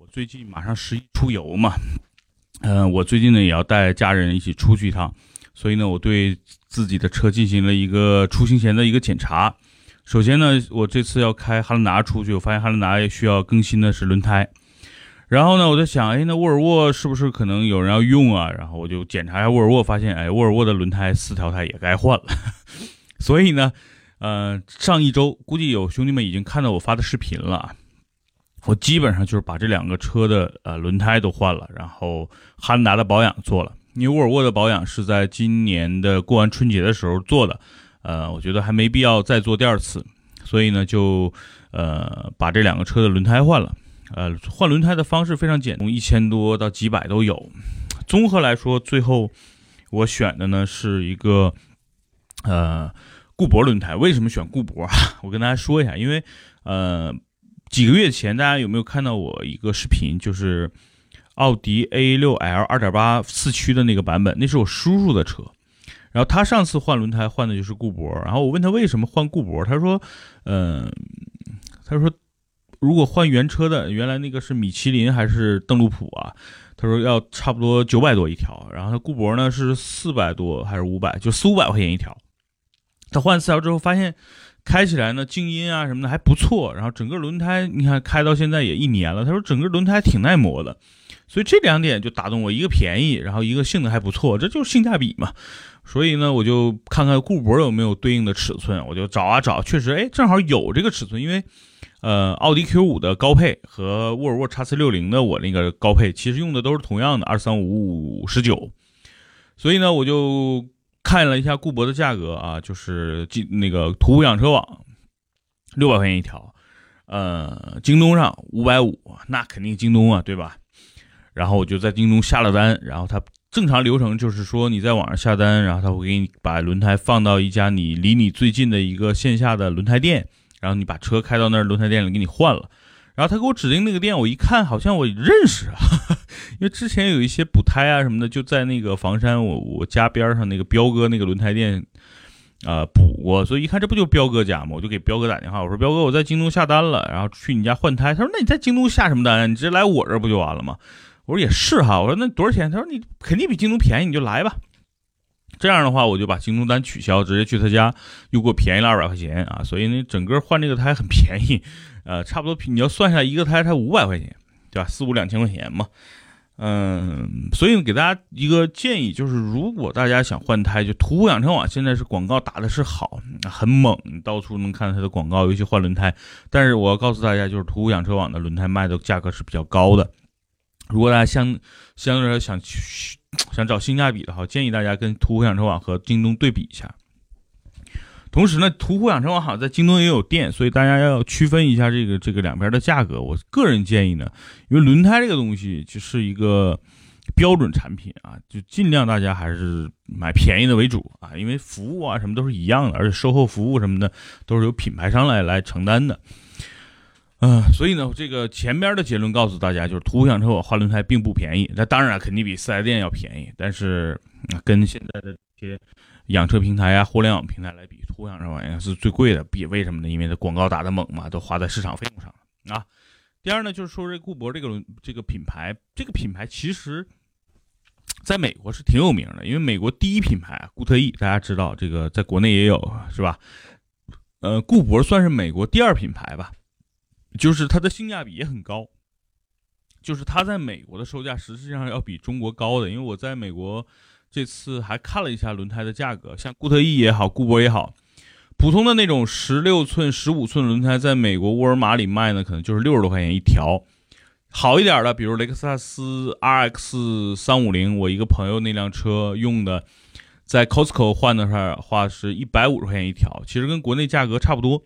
我最近马上十一出游嘛，嗯，我最近呢也要带家人一起出去一趟，所以呢，我对自己的车进行了一个出行前的一个检查。首先呢，我这次要开汉兰达出去，我发现汉兰达需要更新的是轮胎。然后呢，我在想，哎，那沃尔沃是不是可能有人要用啊？然后我就检查一下沃尔沃，发现，哎，沃尔沃的轮胎四条胎也该换了。所以呢，呃，上一周估计有兄弟们已经看到我发的视频了，我基本上就是把这两个车的呃轮胎都换了，然后汉兰达的保养做了，因为沃尔沃的保养是在今年的过完春节的时候做的。呃，我觉得还没必要再做第二次，所以呢，就呃把这两个车的轮胎换了。呃，换轮胎的方式非常简，从一千多到几百都有。综合来说，最后我选的呢是一个呃固铂轮胎。为什么选固铂啊？我跟大家说一下，因为呃几个月前大家有没有看到我一个视频，就是奥迪 A6L 2.8四驱的那个版本，那是我叔叔的车。然后他上次换轮胎换的就是固铂，然后我问他为什么换固铂，他说，嗯，他说如果换原车的，原来那个是米其林还是邓禄普啊？他说要差不多九百多一条，然后他固铂呢是四百多还是五百，就四五百块钱一条。他换四条之后发现开起来呢静音啊什么的还不错，然后整个轮胎你看开到现在也一年了，他说整个轮胎挺耐磨的，所以这两点就打动我，一个便宜，然后一个性能还不错，这就是性价比嘛。所以呢，我就看看固铂有没有对应的尺寸，我就找啊找，确实，哎，正好有这个尺寸。因为，呃，奥迪 Q 五的高配和沃尔沃 x C 六零的我那个高配，其实用的都是同样的二三五五十九。所以呢，我就看了一下固铂的价格啊，就是进那个途虎养车网六百块钱一条，呃，京东上五百五，那肯定京东啊，对吧？然后我就在京东下了单，然后他。正常流程就是说，你在网上下单，然后他会给你把轮胎放到一家你离你最近的一个线下的轮胎店，然后你把车开到那儿轮胎店里给你换了。然后他给我指定那个店，我一看好像我认识啊，因为之前有一些补胎啊什么的，就在那个房山我我家边上那个彪哥那个轮胎店啊补过，所以一看这不就彪哥家吗？我就给彪哥打电话，我说彪哥我在京东下单了，然后去你家换胎。他说那你在京东下什么单？你直接来我这儿不就完了吗？我说也是哈，我说那多少钱？他说你肯定比京东便宜，你就来吧。这样的话，我就把京东单取消，直接去他家，又给我便宜了二百块钱啊！所以呢，整个换这个胎很便宜，呃，差不多你要算下来一个胎才五百块钱，对吧？四五两千块钱嘛。嗯，所以给大家一个建议，就是如果大家想换胎，就途虎养车网现在是广告打的是好，很猛，到处能看到它的广告，尤其换轮胎。但是我要告诉大家，就是途虎养车网的轮胎卖的价格是比较高的。如果大家相相对来说想去想找性价比的话，建议大家跟途虎养车网和京东对比一下。同时呢，途虎养车网好像在京东也有店，所以大家要区分一下这个这个两边的价格。我个人建议呢，因为轮胎这个东西就是一个标准产品啊，就尽量大家还是买便宜的为主啊，因为服务啊什么都是一样的，而且售后服务什么的都是由品牌商来来承担的。嗯，所以呢，这个前边的结论告诉大家，就是途虎养车网换轮胎并不便宜。那当然肯定比四 S 店要便宜，但是跟现在的这些养车平台啊、互联网平台来比，途虎养车网应该是最贵的。比为什么呢？因为它广告打的猛嘛，都花在市场费用上了啊。第二呢，就是说这固铂这个这个品牌，这个品牌其实在美国是挺有名的，因为美国第一品牌固特异，大家知道这个在国内也有是吧？呃，固铂算是美国第二品牌吧。就是它的性价比也很高，就是它在美国的售价实际上要比中国高的，因为我在美国这次还看了一下轮胎的价格，像固特异也好，固铂也好，普通的那种十六寸、十五寸轮胎，在美国沃尔玛里卖呢，可能就是六十多块钱一条。好一点的，比如雷克萨斯 RX 三五零，我一个朋友那辆车用的，在 Costco 换的话是一百五十块钱一条，其实跟国内价格差不多。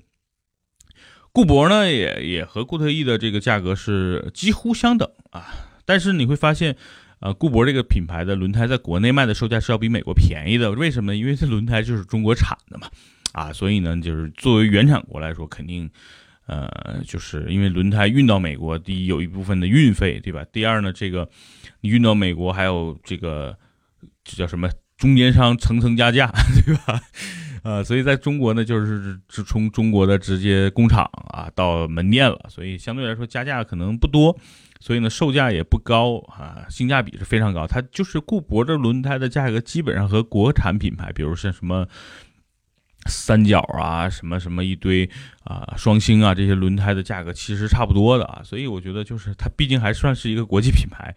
固铂呢，也也和固特异的这个价格是几乎相等啊，但是你会发现，呃，固铂这个品牌的轮胎在国内卖的售价是要比美国便宜的，为什么呢？因为这轮胎就是中国产的嘛，啊，所以呢，就是作为原产国来说，肯定，呃，就是因为轮胎运到美国，第一有一部分的运费，对吧？第二呢，这个你运到美国还有这个这叫什么中间商层层加价，对吧？呃，所以在中国呢，就是是从中国的直接工厂啊到门店了，所以相对来说加价可能不多。所以呢售价也不高啊，性价比是非常高。它就是固铂的轮胎的价格基本上和国产品牌，比如像什么三角啊、什么什么一堆啊、双星啊这些轮胎的价格其实差不多的啊。所以我觉得就是它毕竟还算是一个国际品牌。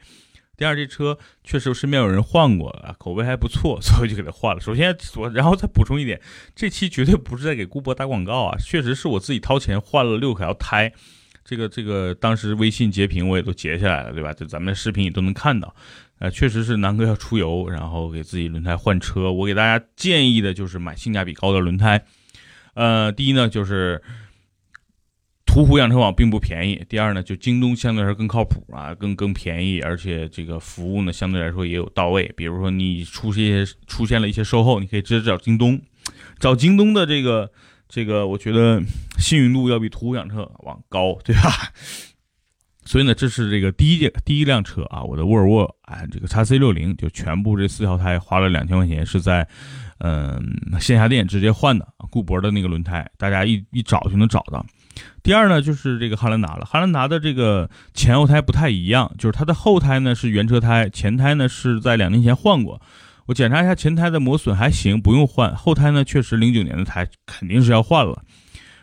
第二，这车确实身边有人换过啊，口碑还不错，所以就给他换了。首先，我然后再补充一点，这期绝对不是在给顾铂打广告啊，确实是我自己掏钱换了六条胎。这个这个，当时微信截屏我也都截下来了，对吧？就咱们的视频也都能看到。呃，确实是南哥要出游，然后给自己轮胎换车。我给大家建议的就是买性价比高的轮胎。呃，第一呢就是。途虎养车网并不便宜。第二呢，就京东相对来说更靠谱啊，更更便宜，而且这个服务呢相对来说也有到位。比如说你出现出现了一些售后，你可以直接找京东，找京东的这个这个，我觉得信誉度要比途虎养车往高，对吧？所以呢，这是这个第一件第一辆车啊，我的沃尔沃啊，这个叉 C 六零就全部这四条胎花了两千块钱，是在嗯线下店直接换的，固铂的那个轮胎，大家一一找就能找到。第二呢，就是这个汉兰达了。汉兰达的这个前后胎不太一样，就是它的后胎呢是原车胎，前胎呢是在两年前换过。我检查一下前胎的磨损还行，不用换。后胎呢确实零九年的胎肯定是要换了。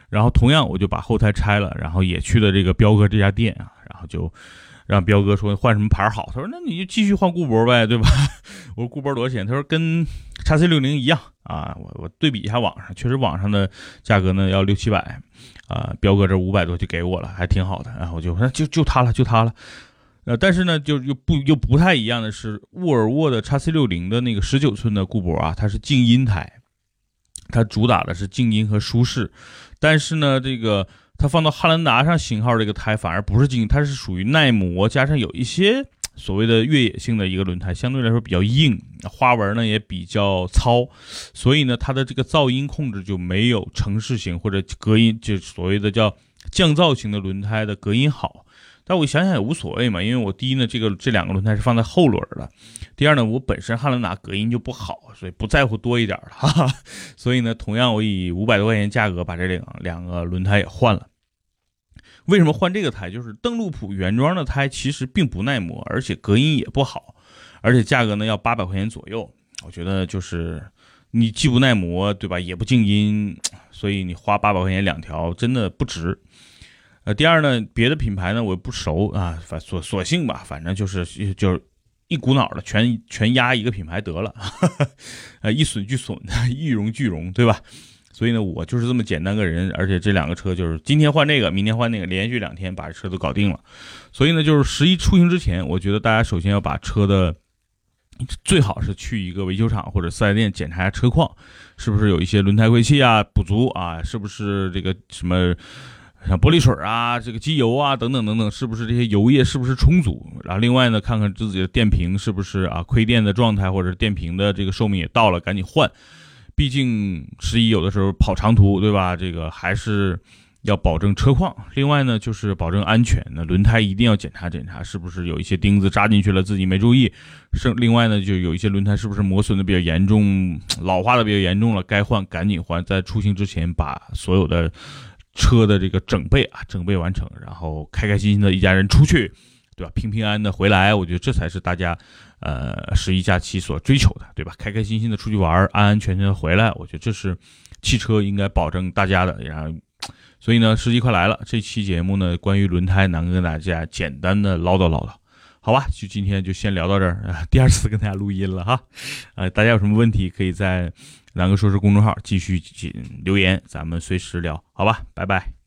然后同样我就把后胎拆了，然后也去了这个彪哥这家店啊，然后就让彪哥说换什么牌好。他说那你就继续换固铂呗，对吧？我说固铂多少钱？他说跟叉 C 六零一样啊。我我对比一下网上，确实网上的价格呢要六七百。啊，彪哥这五百多就给我了，还挺好的。然后我就说就就它了，就它了。呃，但是呢，就又不又不太一样的是，沃尔沃的叉 C 六零的那个十九寸的固铂啊，它是静音胎，它主打的是静音和舒适。但是呢，这个它放到汉兰达上型号这个胎反而不是静音，它是属于耐磨，加上有一些。所谓的越野性的一个轮胎，相对来说比较硬，花纹呢也比较糙，所以呢它的这个噪音控制就没有城市型或者隔音，就所谓的叫降噪型的轮胎的隔音好。但我想想也无所谓嘛，因为我第一呢这个这两个轮胎是放在后轮的，第二呢我本身汉兰达隔音就不好，所以不在乎多一点了，哈哈。所以呢同样我以五百多块钱价格把这两两个轮胎也换了。为什么换这个胎？就是邓禄普原装的胎其实并不耐磨，而且隔音也不好，而且价格呢要八百块钱左右。我觉得就是你既不耐磨，对吧？也不静音，所以你花八百块钱两条真的不值。呃，第二呢，别的品牌呢我不熟啊，反索索性吧，反正就是就是一股脑的全全压一个品牌得了，呃，一损俱损，一荣俱荣，对吧？所以呢，我就是这么简单个人，而且这两个车就是今天换这个，明天换那个，连续两天把车都搞定了。所以呢，就是十一出行之前，我觉得大家首先要把车的最好是去一个维修厂或者四 S 店检查一下车况，是不是有一些轮胎亏气啊不足啊，是不是这个什么像玻璃水啊、这个机油啊等等等等，是不是这些油液是不是充足？然后另外呢，看看自己的电瓶是不是啊亏电的状态，或者电瓶的这个寿命也到了，赶紧换。毕竟十一有的时候跑长途，对吧？这个还是要保证车况。另外呢，就是保证安全。那轮胎一定要检查检查，是不是有一些钉子扎进去了，自己没注意。是另外呢，就有一些轮胎是不是磨损的比较严重，老化的比较严重了，该换赶紧换。在出行之前，把所有的车的这个整备啊整备完成，然后开开心心的一家人出去。对吧？平平安安的回来，我觉得这才是大家，呃，十一假期所追求的，对吧？开开心心的出去玩，安安全全的回来，我觉得这是汽车应该保证大家的。然后，所以呢，十一快来了，这期节目呢，关于轮胎，能跟大家简单的唠叨唠叨，好吧？就今天就先聊到这儿，第二次跟大家录音了哈，呃，大家有什么问题，可以在南哥说是公众号继续留言，咱们随时聊，好吧？拜拜。